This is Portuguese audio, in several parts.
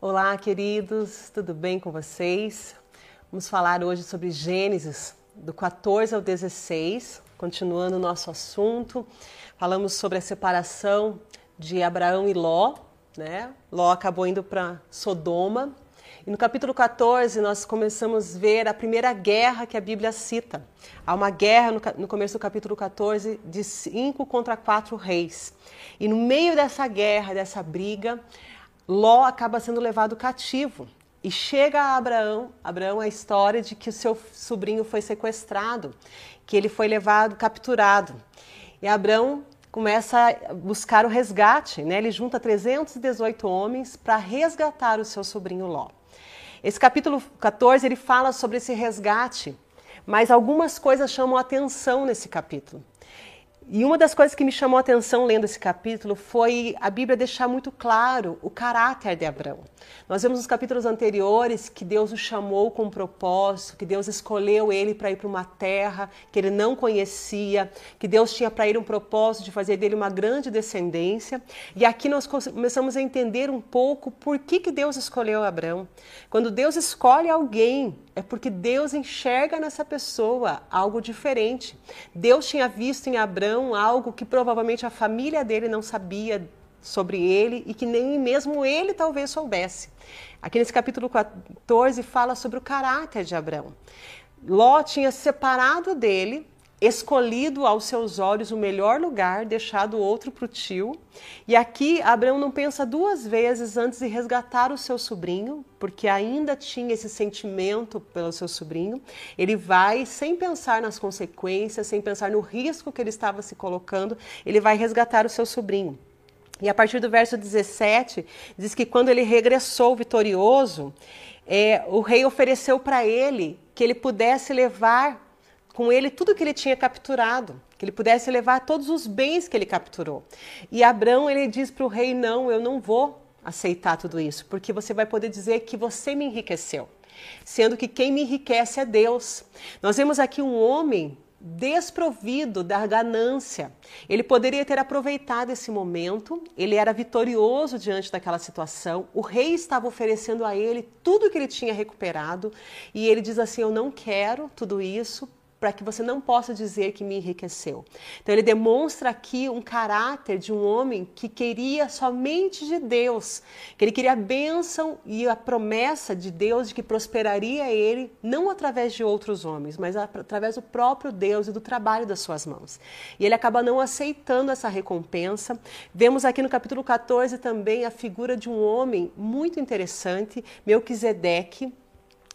Olá, queridos, tudo bem com vocês? Vamos falar hoje sobre Gênesis, do 14 ao 16, continuando o nosso assunto. Falamos sobre a separação de Abraão e Ló, né? Ló acabou indo para Sodoma. E no capítulo 14, nós começamos a ver a primeira guerra que a Bíblia cita. Há uma guerra no, no começo do capítulo 14 de cinco contra quatro reis. E no meio dessa guerra, dessa briga, Ló acaba sendo levado cativo e chega a Abraão, Abraão a história de que o seu sobrinho foi sequestrado, que ele foi levado, capturado. E Abraão começa a buscar o resgate, né? Ele junta 318 homens para resgatar o seu sobrinho Ló. Esse capítulo 14 ele fala sobre esse resgate, mas algumas coisas chamam atenção nesse capítulo. E uma das coisas que me chamou a atenção lendo esse capítulo foi a Bíblia deixar muito claro o caráter de Abraão. Nós vemos nos capítulos anteriores que Deus o chamou com um propósito, que Deus escolheu ele para ir para uma terra que ele não conhecia, que Deus tinha para ele um propósito de fazer dele uma grande descendência. E aqui nós começamos a entender um pouco por que, que Deus escolheu Abraão. Quando Deus escolhe alguém, é porque Deus enxerga nessa pessoa algo diferente. Deus tinha visto em Abraão algo que provavelmente a família dele não sabia sobre ele e que nem mesmo ele talvez soubesse. Aqui nesse capítulo 14 fala sobre o caráter de Abraão. Ló tinha separado dele escolhido aos seus olhos o melhor lugar, deixado outro para o tio. E aqui Abraão não pensa duas vezes antes de resgatar o seu sobrinho, porque ainda tinha esse sentimento pelo seu sobrinho. Ele vai sem pensar nas consequências, sem pensar no risco que ele estava se colocando, ele vai resgatar o seu sobrinho. E a partir do verso 17, diz que quando ele regressou vitorioso, é, o rei ofereceu para ele que ele pudesse levar com ele tudo que ele tinha capturado, que ele pudesse levar todos os bens que ele capturou. E Abraão ele diz para o rei: Não, eu não vou aceitar tudo isso, porque você vai poder dizer que você me enriqueceu, sendo que quem me enriquece é Deus. Nós vemos aqui um homem desprovido da ganância. Ele poderia ter aproveitado esse momento, ele era vitorioso diante daquela situação, o rei estava oferecendo a ele tudo que ele tinha recuperado e ele diz assim: Eu não quero tudo isso para que você não possa dizer que me enriqueceu. Então ele demonstra aqui um caráter de um homem que queria somente de Deus, que ele queria a bênção e a promessa de Deus de que prosperaria ele não através de outros homens, mas através do próprio Deus e do trabalho das suas mãos. E ele acaba não aceitando essa recompensa. Vemos aqui no capítulo 14 também a figura de um homem muito interessante, Melquisedeque,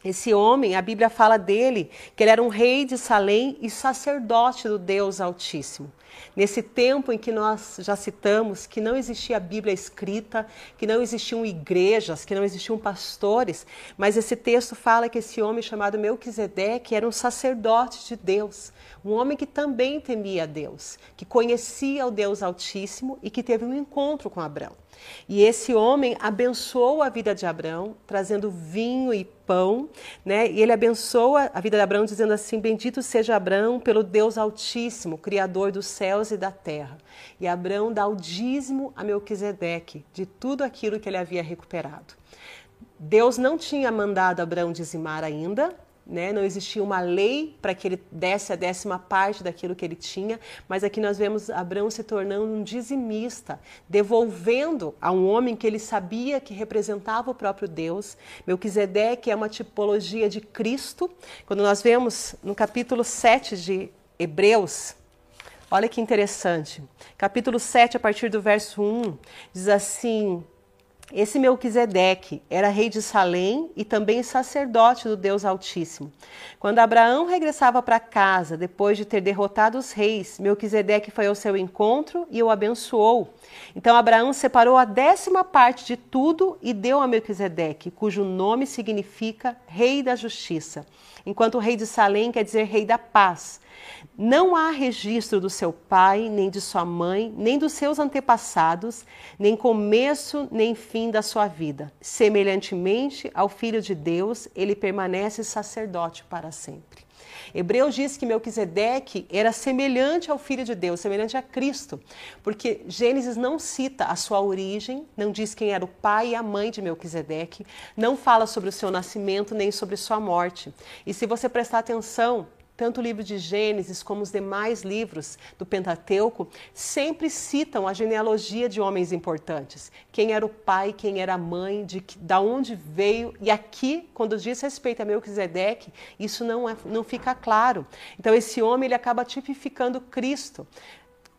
esse homem, a Bíblia fala dele que ele era um rei de Salém e sacerdote do Deus Altíssimo. Nesse tempo em que nós já citamos que não existia Bíblia escrita, que não existiam igrejas, que não existiam pastores, mas esse texto fala que esse homem chamado Melquisedeque era um sacerdote de Deus, um homem que também temia Deus, que conhecia o Deus Altíssimo e que teve um encontro com Abraão. E esse homem abençoou a vida de Abraão, trazendo vinho e pão, né? E ele abençoa a vida de Abraão dizendo assim: Bendito seja Abraão pelo Deus Altíssimo, Criador dos céus e da terra. E Abraão dá o dízimo a Melquisedeque de tudo aquilo que ele havia recuperado. Deus não tinha mandado Abraão dizimar ainda, né? Não existia uma lei para que ele desse a décima parte daquilo que ele tinha, mas aqui nós vemos Abraão se tornando um dizimista, devolvendo a um homem que ele sabia que representava o próprio Deus. Melquisedeque é uma tipologia de Cristo. Quando nós vemos no capítulo 7 de Hebreus, olha que interessante. Capítulo 7, a partir do verso 1, diz assim: esse Melquisedeque era rei de Salém e também sacerdote do Deus Altíssimo. Quando Abraão regressava para casa, depois de ter derrotado os reis, Melquisedeque foi ao seu encontro e o abençoou. Então Abraão separou a décima parte de tudo e deu a Melquisedeque, cujo nome significa Rei da Justiça, enquanto o rei de Salém quer dizer Rei da Paz. Não há registro do seu pai, nem de sua mãe, nem dos seus antepassados, nem começo nem fim da sua vida. Semelhantemente ao Filho de Deus, ele permanece sacerdote para sempre. Hebreus diz que Melquisedeque era semelhante ao Filho de Deus, semelhante a Cristo, porque Gênesis não cita a sua origem, não diz quem era o pai e a mãe de Melquisedeque, não fala sobre o seu nascimento nem sobre sua morte. E se você prestar atenção, tanto o livro de Gênesis como os demais livros do Pentateuco sempre citam a genealogia de homens importantes. Quem era o pai, quem era a mãe, de da onde veio. E aqui, quando diz respeito a Melquisedeque, isso não, é, não fica claro. Então, esse homem ele acaba tipificando Cristo.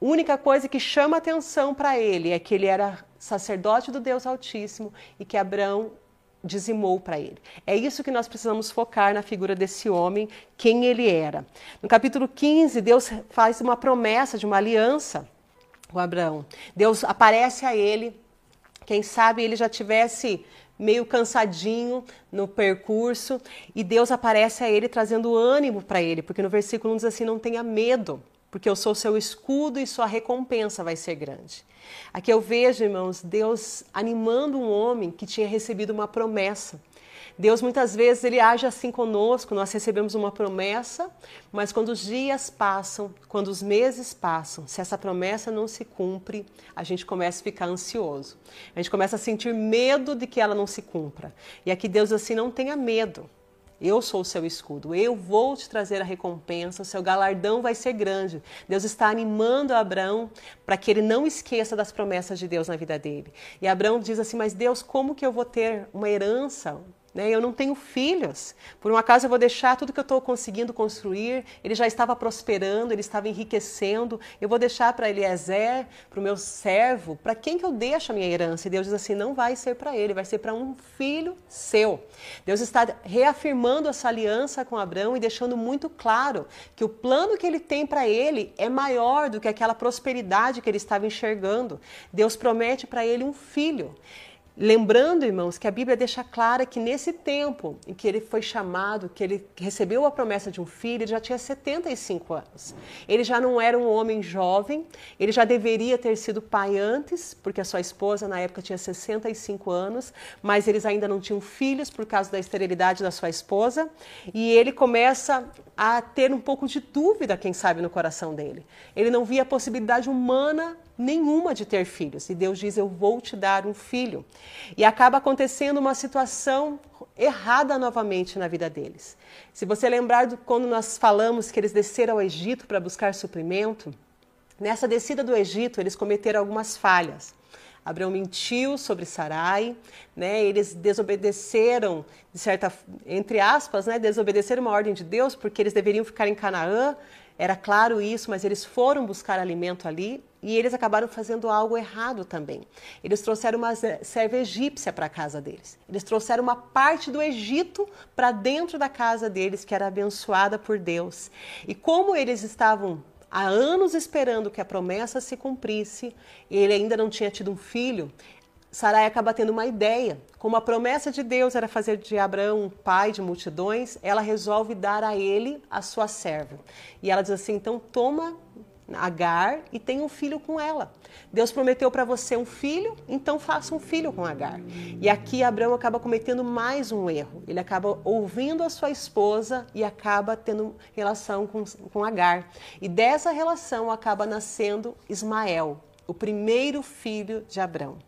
A única coisa que chama atenção para ele é que ele era sacerdote do Deus Altíssimo e que Abraão dizimou para ele. É isso que nós precisamos focar na figura desse homem, quem ele era. No capítulo 15, Deus faz uma promessa de uma aliança com Abraão. Deus aparece a ele, quem sabe ele já tivesse meio cansadinho no percurso, e Deus aparece a ele trazendo ânimo para ele, porque no versículo 1 diz assim: não tenha medo porque eu sou seu escudo e sua recompensa vai ser grande. Aqui eu vejo, irmãos, Deus animando um homem que tinha recebido uma promessa. Deus muitas vezes ele age assim conosco, nós recebemos uma promessa, mas quando os dias passam, quando os meses passam, se essa promessa não se cumpre, a gente começa a ficar ansioso. A gente começa a sentir medo de que ela não se cumpra. E aqui Deus assim não tenha medo. Eu sou o seu escudo, eu vou te trazer a recompensa, o seu galardão vai ser grande. Deus está animando Abraão para que ele não esqueça das promessas de Deus na vida dele. E Abraão diz assim: Mas Deus, como que eu vou ter uma herança, né? Eu não tenho filhos. Por um acaso eu vou deixar tudo que eu estou conseguindo construir. Ele já estava prosperando, ele estava enriquecendo. Eu vou deixar para Eliezer, para o meu servo. Para quem que eu deixo a minha herança? E Deus diz assim: não vai ser para ele, vai ser para um filho seu. Deus está reafirmando essa aliança com Abraão e deixando muito claro que o plano que ele tem para ele é maior do que aquela prosperidade que ele estava enxergando. Deus promete para ele um filho. Lembrando, irmãos, que a Bíblia deixa clara que nesse tempo em que ele foi chamado, que ele recebeu a promessa de um filho, ele já tinha 75 anos. Ele já não era um homem jovem, ele já deveria ter sido pai antes, porque a sua esposa na época tinha 65 anos, mas eles ainda não tinham filhos por causa da esterilidade da sua esposa, e ele começa a ter um pouco de dúvida, quem sabe, no coração dele. Ele não via a possibilidade humana nenhuma de ter filhos. E Deus diz: Eu vou te dar um filho. E acaba acontecendo uma situação errada novamente na vida deles. Se você lembrar de quando nós falamos que eles desceram ao Egito para buscar suprimento, nessa descida do Egito eles cometeram algumas falhas. Abraão mentiu sobre Sarai, né? Eles desobedeceram, de certa, entre aspas, né? Desobedeceram uma ordem de Deus porque eles deveriam ficar em Canaã. Era claro isso, mas eles foram buscar alimento ali e eles acabaram fazendo algo errado também. Eles trouxeram uma serva egípcia para a casa deles. Eles trouxeram uma parte do Egito para dentro da casa deles, que era abençoada por Deus. E como eles estavam há anos esperando que a promessa se cumprisse, e ele ainda não tinha tido um filho, Sarai acaba tendo uma ideia. Como a promessa de Deus era fazer de Abraão um pai de multidões, ela resolve dar a ele a sua serva. E ela diz assim: então toma Agar e tem um filho com ela. Deus prometeu para você um filho, então faça um filho com Agar. E aqui Abraão acaba cometendo mais um erro. Ele acaba ouvindo a sua esposa e acaba tendo relação com, com Agar. E dessa relação acaba nascendo Ismael, o primeiro filho de Abraão.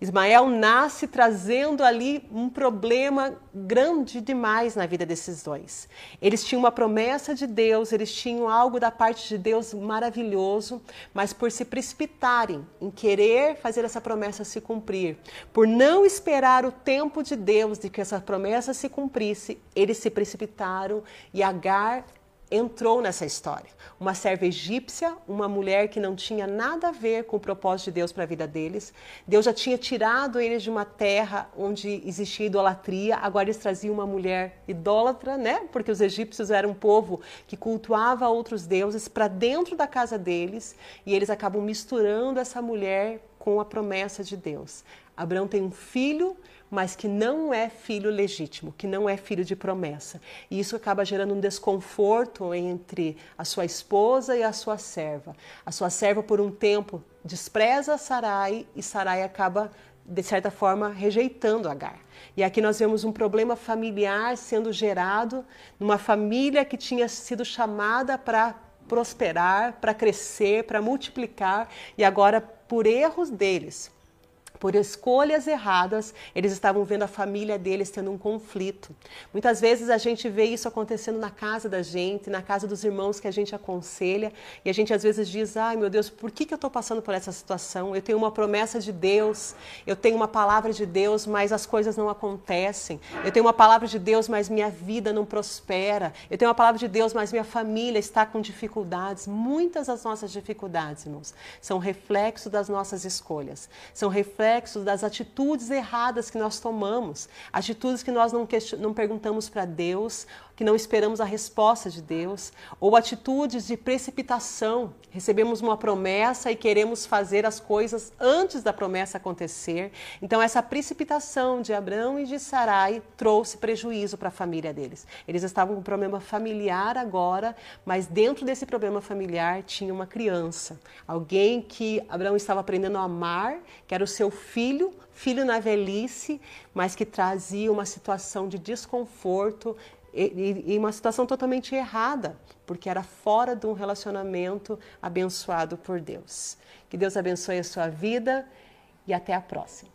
Ismael nasce trazendo ali um problema grande demais na vida desses dois. Eles tinham uma promessa de Deus, eles tinham algo da parte de Deus maravilhoso, mas por se precipitarem em querer fazer essa promessa se cumprir, por não esperar o tempo de Deus de que essa promessa se cumprisse, eles se precipitaram e Agar entrou nessa história. Uma serva egípcia, uma mulher que não tinha nada a ver com o propósito de Deus para a vida deles. Deus já tinha tirado eles de uma terra onde existia idolatria, agora eles traziam uma mulher idólatra, né? Porque os egípcios eram um povo que cultuava outros deuses para dentro da casa deles e eles acabam misturando essa mulher com a promessa de Deus. Abraão tem um filho mas que não é filho legítimo, que não é filho de promessa. E isso acaba gerando um desconforto entre a sua esposa e a sua serva. A sua serva, por um tempo, despreza Sarai e Sarai acaba de certa forma, rejeitando Agar. E aqui nós vemos um problema familiar sendo gerado numa família que tinha sido chamada para prosperar, para crescer, para multiplicar, e agora, por erros deles, por escolhas erradas, eles estavam vendo a família deles tendo um conflito. Muitas vezes a gente vê isso acontecendo na casa da gente, na casa dos irmãos que a gente aconselha, e a gente às vezes diz: ai meu Deus, por que, que eu estou passando por essa situação? Eu tenho uma promessa de Deus, eu tenho uma palavra de Deus, mas as coisas não acontecem. Eu tenho uma palavra de Deus, mas minha vida não prospera. Eu tenho uma palavra de Deus, mas minha família está com dificuldades. Muitas das nossas dificuldades, irmãos, são reflexo das nossas escolhas, são reflexo reflexos das atitudes erradas que nós tomamos, atitudes que nós não, não perguntamos para Deus, que não esperamos a resposta de Deus, ou atitudes de precipitação. Recebemos uma promessa e queremos fazer as coisas antes da promessa acontecer. Então, essa precipitação de Abraão e de Sarai trouxe prejuízo para a família deles. Eles estavam com um problema familiar agora, mas dentro desse problema familiar tinha uma criança, alguém que Abraão estava aprendendo a amar, que era o seu filho, filho na velhice, mas que trazia uma situação de desconforto e, e uma situação totalmente errada, porque era fora de um relacionamento abençoado por Deus. Que Deus abençoe a sua vida e até a próxima.